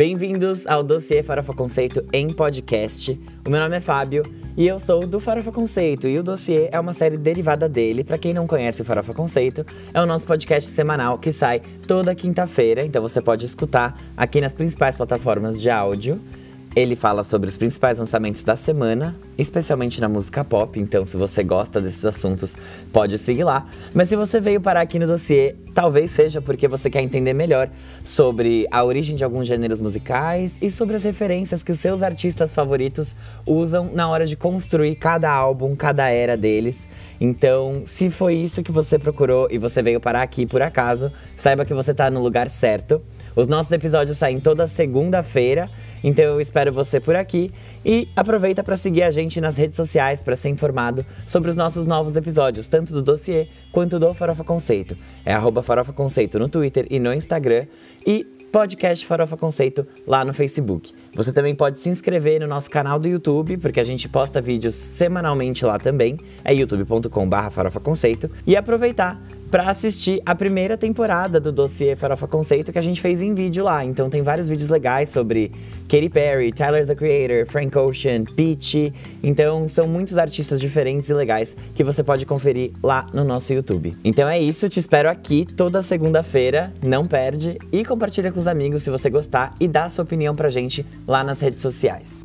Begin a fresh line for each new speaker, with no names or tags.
Bem-vindos ao Dossiê Farofa Conceito em podcast. O meu nome é Fábio e eu sou do Farofa Conceito. E o Dossiê é uma série derivada dele. Para quem não conhece o Farofa Conceito, é o nosso podcast semanal que sai toda quinta-feira. Então você pode escutar aqui nas principais plataformas de áudio. Ele fala sobre os principais lançamentos da semana, especialmente na música pop, então se você gosta desses assuntos, pode seguir lá. Mas se você veio parar aqui no dossiê, talvez seja porque você quer entender melhor sobre a origem de alguns gêneros musicais e sobre as referências que os seus artistas favoritos usam na hora de construir cada álbum, cada era deles. Então, se foi isso que você procurou e você veio parar aqui por acaso, saiba que você está no lugar certo. Os nossos episódios saem toda segunda-feira, então eu espero você por aqui e aproveita para seguir a gente nas redes sociais para ser informado sobre os nossos novos episódios, tanto do dossiê quanto do Farofa Conceito. É arroba Farofa Conceito no Twitter e no Instagram e podcast Farofa Conceito lá no Facebook. Você também pode se inscrever no nosso canal do YouTube, porque a gente posta vídeos semanalmente lá também, é youtube.com/barra Farofa Conceito, e aproveitar para assistir a primeira temporada do dossiê Farofa Conceito que a gente fez em vídeo lá. Então tem vários vídeos legais sobre Katy Perry, Tyler the Creator, Frank Ocean, Peach. Então são muitos artistas diferentes e legais que você pode conferir lá no nosso YouTube. Então é isso, te espero aqui toda segunda-feira, não perde e compartilha com os amigos se você gostar e dá sua opinião pra gente lá nas redes sociais.